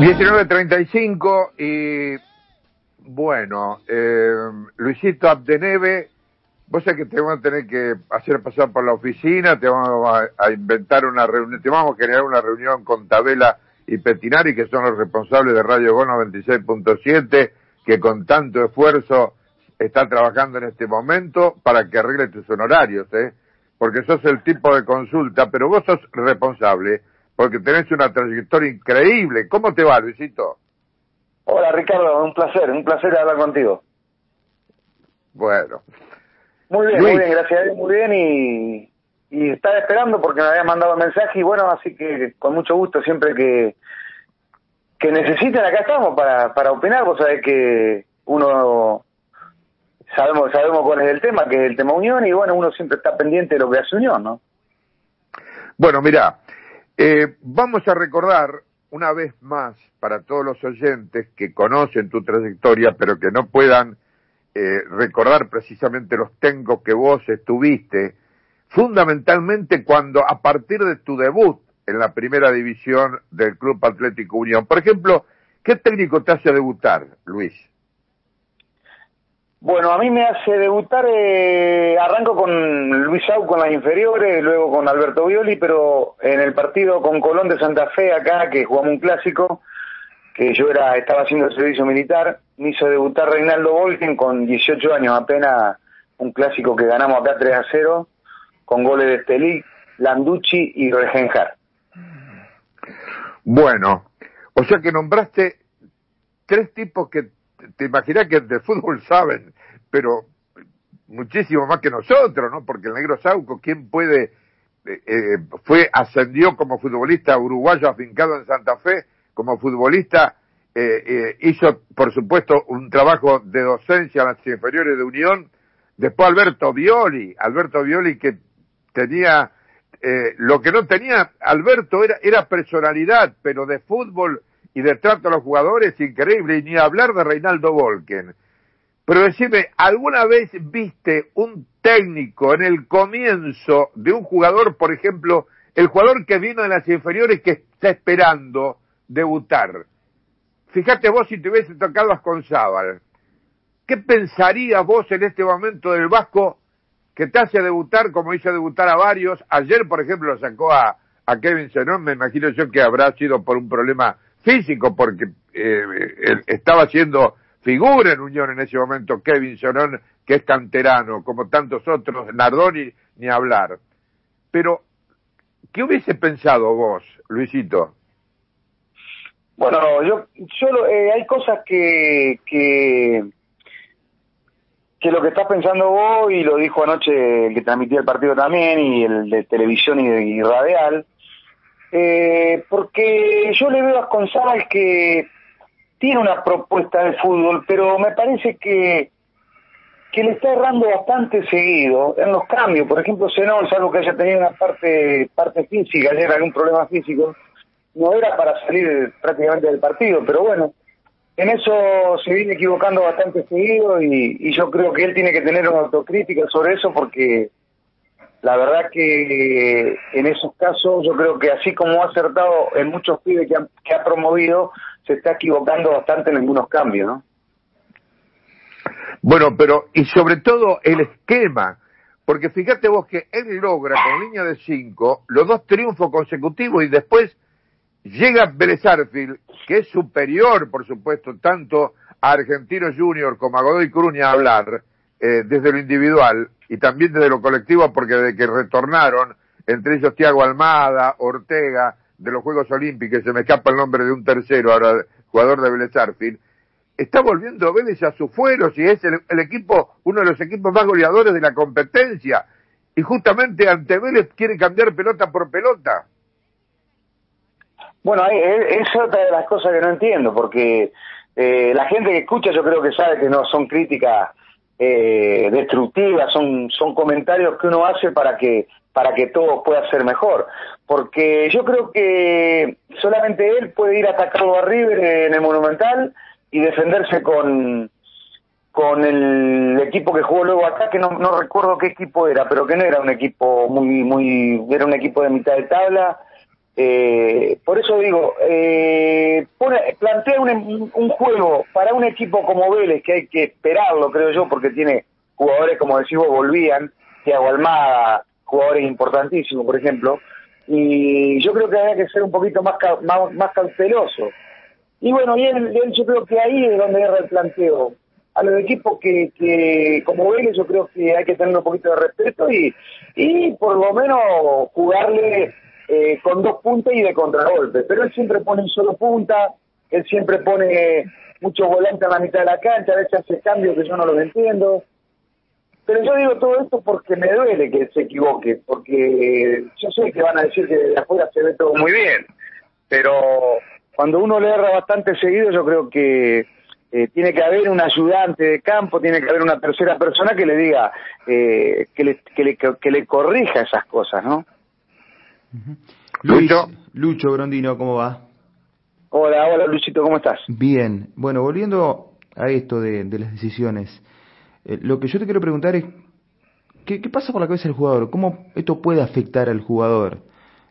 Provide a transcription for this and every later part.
19.35 y bueno, eh, Luisito Abdeneve, vos sabés que te vamos a tener que hacer pasar por la oficina, te vamos a, a inventar una reunión, te vamos a generar una reunión con Tabela y Petinari, que son los responsables de Radio Go 96.7, que con tanto esfuerzo está trabajando en este momento para que arregle tus honorarios, ¿eh? porque sos el tipo de consulta, pero vos sos responsable porque tenés una trayectoria increíble. ¿Cómo te va, Luisito? Hola, Ricardo, un placer, un placer hablar contigo. Bueno. Muy bien, muy bien, gracias a Dios, muy bien y, y estaba esperando porque me había mandado mensaje y bueno, así que con mucho gusto siempre que que necesiten acá estamos para, para opinar, vos sabés que uno sabemos sabemos cuál es el tema, que es el tema Unión y bueno, uno siempre está pendiente de lo que hace Unión, ¿no? Bueno, mira, eh, vamos a recordar una vez más para todos los oyentes que conocen tu trayectoria, pero que no puedan eh, recordar precisamente los tengos que vos estuviste, fundamentalmente cuando a partir de tu debut en la primera división del Club Atlético Unión. Por ejemplo, ¿qué técnico te hace debutar, Luis? Bueno, a mí me hace debutar, eh, arranco con Luis Sau con las inferiores, luego con Alberto Violi, pero en el partido con Colón de Santa Fe acá, que jugamos un clásico, que yo era estaba haciendo el servicio militar, me hizo debutar Reinaldo Volken con 18 años apenas, un clásico que ganamos acá 3 a 0, con goles de Estelí, Landucci y Regenjar. Bueno, o sea que nombraste tres tipos que te imaginas que de fútbol saben, pero muchísimo más que nosotros, ¿no? Porque el negro Sauco, ¿quién puede? Eh, eh, fue, ascendió como futbolista uruguayo afincado en Santa Fe, como futbolista, eh, hizo, por supuesto, un trabajo de docencia en las inferiores de Unión. Después Alberto Violi, Alberto Violi que tenía, lo que no tenía Alberto era, era personalidad, pero de fútbol y de trato a los jugadores increíble, y ni hablar de Reinaldo Volken. Pero decime, ¿alguna vez viste un técnico en el comienzo de un jugador, por ejemplo, el jugador que vino de las inferiores que está esperando debutar? Fíjate vos si te hubiese tocado a Asconzábal. ¿Qué pensarías vos en este momento del Vasco que te hace debutar como hizo debutar a varios? Ayer, por ejemplo, lo sacó a, a Kevin Zenón, me imagino yo que habrá sido por un problema físico, porque eh, estaba haciendo figura en Unión en ese momento Kevin Sonón, que es canterano, como tantos otros, Nardoni, ni hablar. Pero, ¿qué hubiese pensado vos, Luisito? Bueno, yo, yo eh, hay cosas que, que, que lo que estás pensando vos, y lo dijo anoche el que transmitía el partido también, y el de televisión y radial, eh, porque yo le veo a González que tiene una propuesta de fútbol, pero me parece que que le está errando bastante seguido en los cambios. Por ejemplo, Zenón, salvo que haya tenido una parte parte física, ayer algún problema físico, no era para salir prácticamente del partido, pero bueno, en eso se viene equivocando bastante seguido y, y yo creo que él tiene que tener una autocrítica sobre eso porque la verdad que en esos casos yo creo que así como ha acertado en muchos pibes que, que ha promovido, se está equivocando bastante en algunos cambios, ¿no? Bueno, pero y sobre todo el esquema, porque fíjate vos que él logra con línea de cinco los dos triunfos consecutivos y después llega Vélez que es superior, por supuesto, tanto a Argentino Junior como a Godoy Cruz a hablar eh, desde lo individual, y también desde lo colectivo, porque desde que retornaron, entre ellos Tiago Almada, Ortega, de los Juegos Olímpicos, se me escapa el nombre de un tercero, ahora jugador de Vélez Arfield, está volviendo Vélez a su fuero, si es el, equipo, uno de los equipos más goleadores de la competencia, y justamente ante Vélez quiere cambiar pelota por pelota. Bueno, es otra de las cosas que no entiendo, porque eh, la gente que escucha yo creo que sabe que no son críticas eh, destructivas, son, son comentarios que uno hace para que, para que todo pueda ser mejor. Porque yo creo que solamente él puede ir a atacarlo a River en el Monumental y defenderse con, con el equipo que jugó luego acá, que no, no recuerdo qué equipo era, pero que no era un equipo muy, muy, era un equipo de mitad de tabla, Eh, por eso digo, eh, plantea un, juego para un equipo como Vélez, que hay que esperarlo, creo yo, porque tiene jugadores, como decimos, volvían, Thiago Almada, jugadores importantísimos, por ejemplo, y yo creo que había que ser un poquito más, más, más cauteloso. Y bueno, y yo creo que ahí es donde era el planteo. A los equipos que, que como Vélez, yo creo que hay que tener un poquito de respeto y, y por lo menos jugarle eh, con dos puntas y de contragolpe. Pero él siempre pone un solo punta, él siempre pone muchos volantes a la mitad de la cancha, a veces hace cambios que yo no los entiendo. Pero yo digo todo esto porque me duele que se equivoque, porque yo sé que van a decir que de afuera se ve todo muy bien, pero cuando uno le erra bastante seguido, yo creo que eh, tiene que haber un ayudante de campo, tiene que haber una tercera persona que le diga, eh, que, le, que le corrija esas cosas, ¿no? Lucho. Lucho Grondino, ¿cómo va? Hola, hola Luchito, ¿cómo estás? Bien, bueno, volviendo a esto de, las decisiones, eh, lo que yo te quiero preguntar es, ¿qué, pasa por la cabeza del jugador? ¿Cómo esto puede afectar al jugador?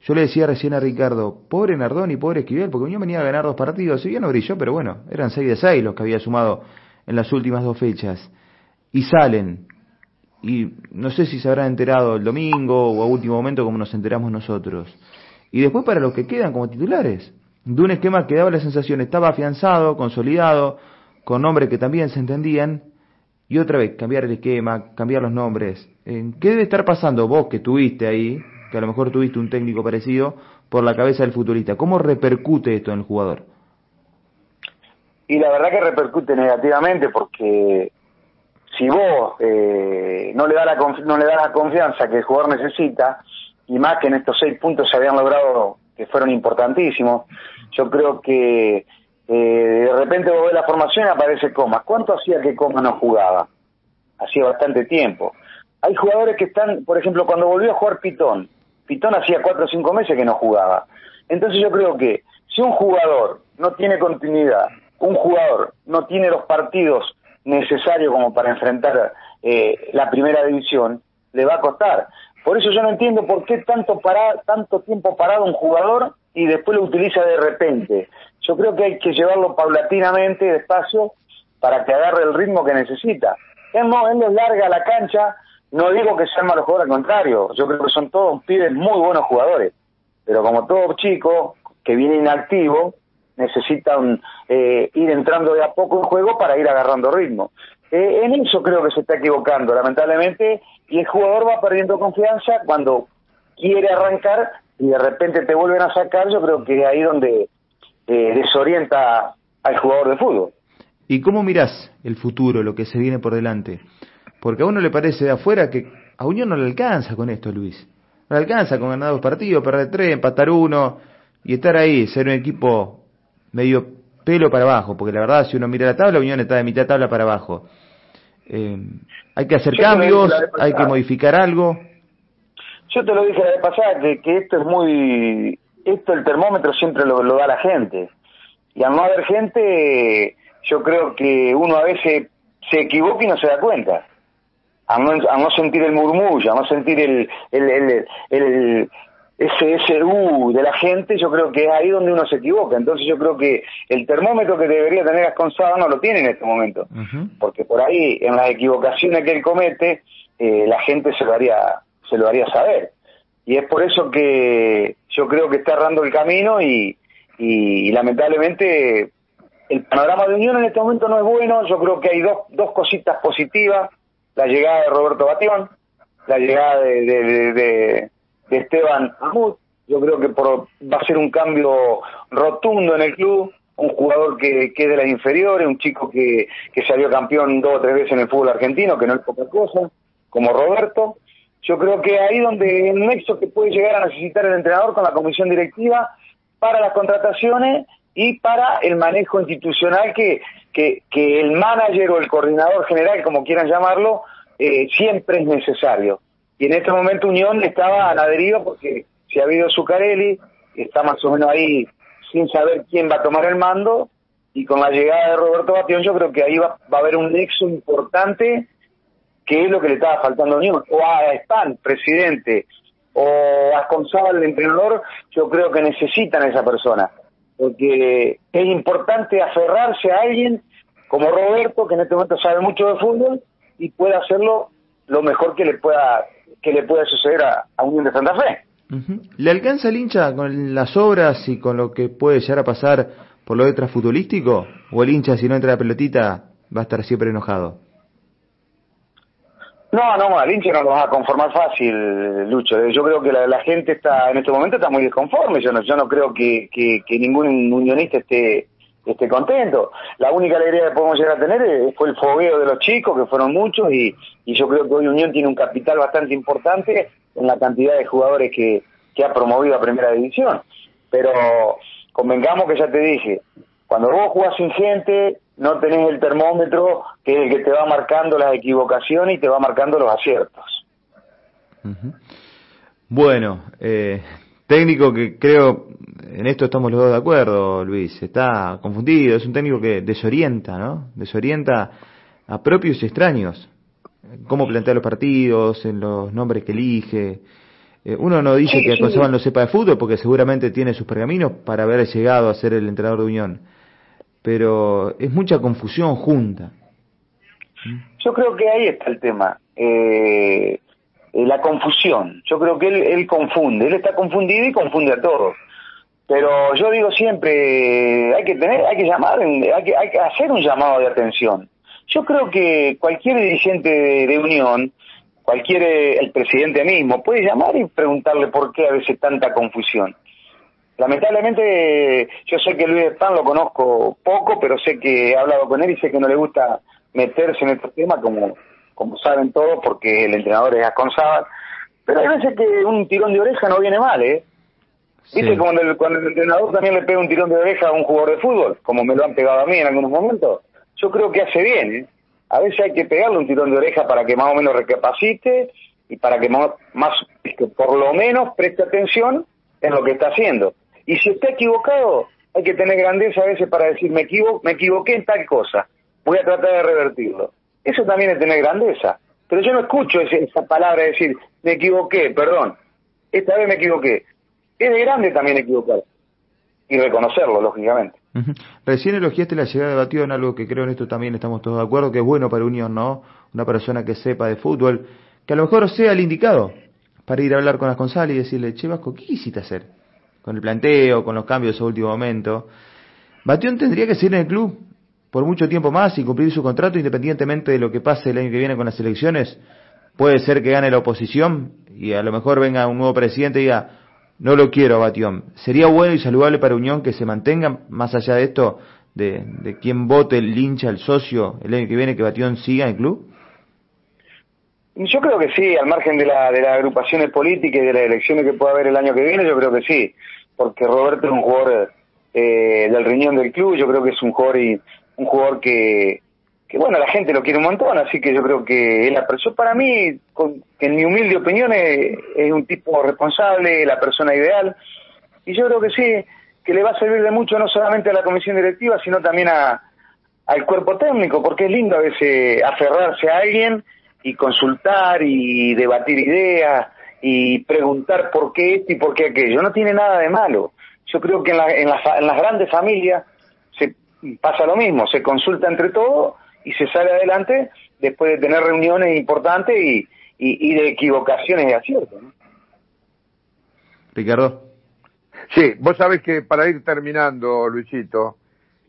Yo le decía recién a Ricardo, pobre Nardón y pobre Esquivel, porque yo venía a ganar dos partidos, si bien no brilló, pero bueno, eran seis de seis los que había sumado en las últimas dos fechas, y salen, y no sé si se habrán enterado el domingo o a último momento como nos enteramos nosotros. Y después para los que quedan como titulares, de un esquema que daba la sensación estaba afianzado, consolidado, con nombres que también se entendían, y otra vez cambiar el esquema, cambiar los nombres. ¿Qué debe estar pasando vos que tuviste ahí, que a lo mejor tuviste un técnico parecido, por la cabeza del futbolista? ¿Cómo repercute esto en el jugador? Y la verdad que repercute negativamente porque si vos eh, no le da la no le da la confianza que el jugador necesita y más que en estos seis puntos se habían logrado que fueron importantísimos yo creo que eh, de repente vos la formación y aparece Comas. ¿cuánto hacía que Comas no jugaba? hacía bastante tiempo. Hay jugadores que están por ejemplo cuando volvió a jugar Pitón Pitón hacía cuatro o cinco meses que no jugaba. Entonces yo creo que si un jugador no tiene continuidad un jugador no tiene los partidos necesario como para enfrentar eh, la primera división, le va a costar. Por eso yo no entiendo por qué tanto, parar, tanto tiempo parado un jugador y después lo utiliza de repente. Yo creo que hay que llevarlo paulatinamente, despacio, para que agarre el ritmo que necesita. Él no, él les larga la cancha, no digo que sean malos jugadores, al contrario, yo creo que son todos pibes muy buenos jugadores, pero como todo chico que viene inactivo, necesitan eh, ir entrando de a poco en juego para ir agarrando ritmo. Eh, en eso creo que se está equivocando, lamentablemente, y el jugador va perdiendo confianza cuando quiere arrancar y de repente te vuelven a sacar, yo creo que ahí donde eh, desorienta al jugador de fútbol. ¿Y cómo mirás el futuro, lo que se viene por delante? Porque a uno le parece de afuera que a Unión no le alcanza con esto, Luis. No le alcanza con ganar dos partidos, perder tres, empatar uno y estar ahí, ser un equipo medio pelo para abajo, porque la verdad si uno mira la tabla, Unión está de mitad tabla para abajo. Eh, hay que hacer cambios, hay que modificar algo. Yo te lo dije la vez pasada, que, que esto es muy... Esto el termómetro siempre lo, da la gente. Y al no haber gente, yo creo que uno a veces se equivoca y no se da cuenta. A no, a no sentir el murmullo, a no sentir el, el, el, el ese, ese uh de la gente, yo creo que es ahí donde uno se equivoca. Entonces yo creo que el termómetro que debería tener Asconsada no lo tiene en este momento. Porque por ahí, en las equivocaciones que él comete, eh, la gente se lo haría, se lo haría saber. Y es por eso que yo creo que está errando el camino y, y, lamentablemente el panorama de Unión en este momento no es bueno. Yo creo que hay dos, dos cositas positivas. La llegada de Roberto Batión, la llegada de de Esteban Amut. Yo creo que por, va a ser un cambio rotundo en el club, un jugador que, que es de las inferiores, un chico que, que salió campeón dos o tres veces en el fútbol argentino, que no es poca cosa, como Roberto. Yo creo que ahí donde el nexo que puede llegar a necesitar el entrenador con la comisión directiva para las contrataciones y para el manejo institucional que el manager o el coordinador general, como quieran llamarlo, eh, siempre es necesario. Y en este momento Unión estaba a la deriva porque si ha habido Zuccarelli, está más o menos ahí sin saber quién va a tomar el mando, y con la llegada de Roberto Batión yo creo que ahí va, a haber un nexo importante que es lo que le estaba faltando a Unión. O a Span, presidente, o Asconzabal, el entrenador, yo creo que necesitan a esa persona. Porque es importante aferrarse a alguien como Roberto, que en este momento sabe mucho de fútbol y puede hacerlo lo mejor que le pueda que le pueda suceder a, a Unión de Santa Fe. ¿Le alcanza el hincha con las obras y con lo que puede llegar a pasar por lo futbolístico? ¿O el hincha, si no entra la pelotita, va a estar siempre enojado? No, no, el hincha no lo va a conformar fácil, Lucho. Yo creo que la, gente está, en este momento está muy desconforme. Yo no, yo no creo que, que, que ningún unionista esté, esté contento. La única alegría que podemos llegar a tener fue el fogueo de los chicos, que fueron muchos, y, y yo creo que hoy Unión tiene un capital bastante importante en la cantidad de jugadores que, que ha promovido a Primera División. Pero convengamos que ya te dije, cuando vos jugás sin gente, no tenés el termómetro que es el que te va marcando las equivocaciones y te va marcando los aciertos. Bueno, eh, técnico que creo, en esto estamos los dos de acuerdo, Luis, está confundido, es un técnico que desorienta, ¿no? Desorienta a propios y extraños. Cómo plantea los partidos, en los nombres que elige. Eh, uno no dice que sí. no sepa de fútbol porque seguramente tiene sus pergaminos para haber llegado a ser el entrenador de Unión pero es mucha confusión junta. Yo creo que ahí está el tema, eh, eh, la confusión. Yo creo que él, confunde, él está confundido y confunde a todos. Pero yo digo siempre, hay que tener, hay que llamar, hay que, hay que hacer un llamado de atención. Yo creo que cualquier dirigente de, de Unión, cualquier, el presidente mismo, puede llamar y preguntarle por qué a veces tanta confusión. Lamentablemente, yo sé que Luis Pan lo conozco poco, pero sé que he hablado con él y sé que no le gusta meterse en estos temas, como, como saben todos, porque el entrenador es Asconzábal. Pero hay veces que un tirón de oreja no viene mal, ¿eh? ¿Viste cuando el, cuando el entrenador también le pega un tirón de oreja a un jugador de fútbol, como me lo han pegado a mí en algunos momentos? Yo creo que hace bien, ¿eh? A veces hay que pegarle un tirón de oreja para que más o menos recapacite y para que más, más por lo menos preste atención en lo que está haciendo. Y si está equivocado, hay que tener grandeza a veces para decir, me, equivo me equivoqué en tal cosa, voy a tratar de revertirlo. Eso también es tener grandeza. Pero yo no escucho esa palabra de decir, me equivoqué, perdón, esta vez me equivoqué. Es de grande también equivocar. Y reconocerlo, lógicamente. Recién elogiaste la llegada de Batido en algo que creo en esto también estamos todos de acuerdo, que es bueno para Unión, ¿no? Una persona que sepa de fútbol, que a lo mejor sea el indicado para ir a hablar con las González y decirle, che Vasco, ¿qué quisiste hacer? con el planteo, con los cambios a último momento. Batión tendría que seguir en el club por mucho tiempo más y cumplir su contrato independientemente de lo que pase el año que viene con las elecciones. Puede ser que gane la oposición y a lo mejor venga un nuevo presidente y diga, no lo quiero Batión. Sería bueno y saludable para Unión que se mantenga, más allá de esto, de, de quién vote el hincha, el socio, el año que viene, que Batión siga en el club. Yo creo que sí, al margen de, la, de las agrupaciones políticas y de las elecciones que pueda haber el año que viene, yo creo que sí, porque Roberto es un jugador eh, del riñón del club, yo creo que es un jugador y, un jugador que, bueno, la gente lo quiere un montón, así que yo creo que él apreció para mí, con, que en mi humilde opinión es, es, un tipo responsable, la persona ideal, y yo creo que sí, que le va a servir de mucho no solamente a la comisión directiva, sino también a, al cuerpo técnico, porque es lindo a veces aferrarse a alguien y consultar y debatir ideas y preguntar por qué esto y por qué aquello. No tiene nada de malo. Yo creo que en, la, en, las, en las grandes familias se pasa lo mismo, se consulta entre todos y se sale adelante después de tener reuniones importantes y, y, y de equivocaciones y aciertos. ¿no? Ricardo. Sí, vos sabés que para ir terminando, Luisito,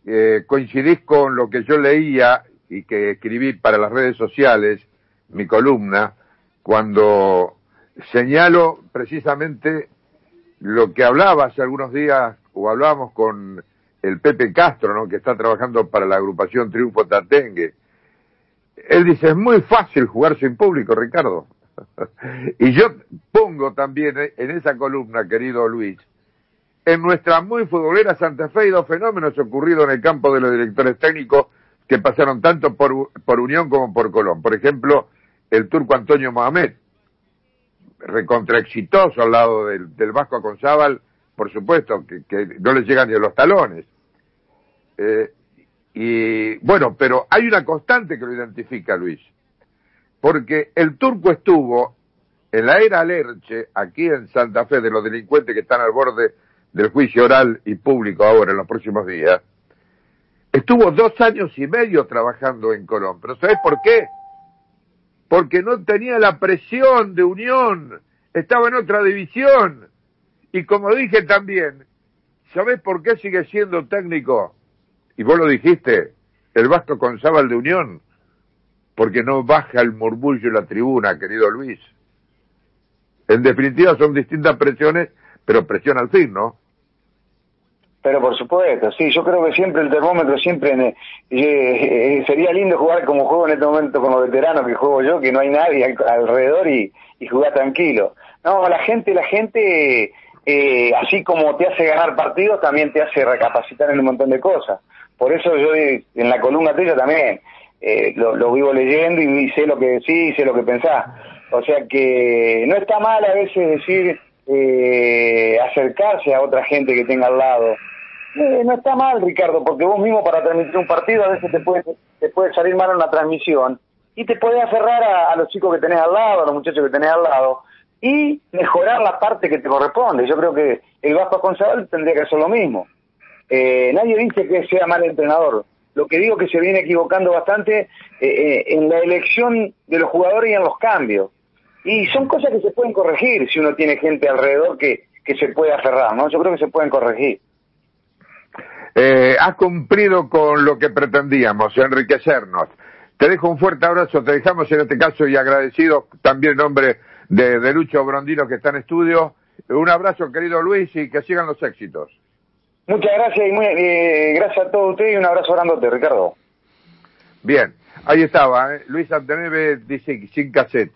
eh, coincidís con lo que yo leía y que escribí para las redes sociales mi columna, cuando señalo precisamente lo que hablaba hace algunos días, o hablábamos con el Pepe Castro, ¿no? que está trabajando para la agrupación Triunfo Tatengue. Él dice, es muy fácil jugar sin público, Ricardo. y yo pongo también en esa columna, querido Luis, en nuestra muy futbolera Santa Fe dos fenómenos ocurridos en el campo de los directores técnicos que pasaron tanto por, por Unión como por Colón. Por ejemplo, el turco Antonio Mohamed, recontra exitoso al lado del, del Vasco Aconzábal, por supuesto, que, que, no le llegan ni a los talones. Eh, y bueno, pero hay una constante que lo identifica Luis, porque el turco estuvo en la era Lerche, aquí en Santa Fe, de los delincuentes que están al borde del juicio oral y público ahora en los próximos días, estuvo dos años y medio trabajando en Colón. ¿Pero sabes por qué? Porque no tenía la presión de Unión, estaba en otra división. Y como dije también, ¿sabes por qué sigue siendo técnico? Y vos lo dijiste, el Vasco Conzábal de Unión, porque no baja el murmullo en la tribuna, querido Luis. En definitiva son distintas presiones, pero presión al fin, ¿no? Pero por supuesto, sí, yo creo que siempre el termómetro, siempre eh, eh, sería lindo jugar como juego en este momento con los veteranos que juego yo, que no hay nadie alrededor y, y jugar tranquilo. No, la gente, la gente, eh, así como te hace ganar partidos, también te hace recapacitar en un montón de cosas. Por eso yo en la columna tuya también eh, lo, lo, vivo leyendo y, sé lo que decís, sé lo que pensás. O sea que no está mal a veces decir eh, acercarse a otra gente que tenga al lado. Eh, no está mal, Ricardo, porque vos mismo para transmitir un partido a veces te puede, te puede salir mal una transmisión y te puede aferrar a, los chicos que tenés al lado, a los muchachos que tenés al lado y mejorar la parte que te corresponde. Yo creo que el Vasco Consadal tendría que hacer lo mismo. Eh, nadie dice que sea mal entrenador. Lo que digo es que se viene equivocando bastante eh, eh, en la elección de los jugadores y en los cambios. Y son cosas que se pueden corregir si uno tiene gente alrededor que, que se puede aferrar, ¿no? Yo creo que se pueden corregir. Eh, has cumplido con lo que pretendíamos, enriquecernos. Te dejo un fuerte abrazo, te dejamos en este caso y agradecido también en nombre de, de Lucho Brondino que está en estudio. Un abrazo, querido Luis, y que sigan los éxitos. Muchas gracias y muy, eh, gracias a todos ustedes y un abrazo grandote, Ricardo. Bien, ahí estaba, ¿eh? Luis Anteneve dice sin cassette.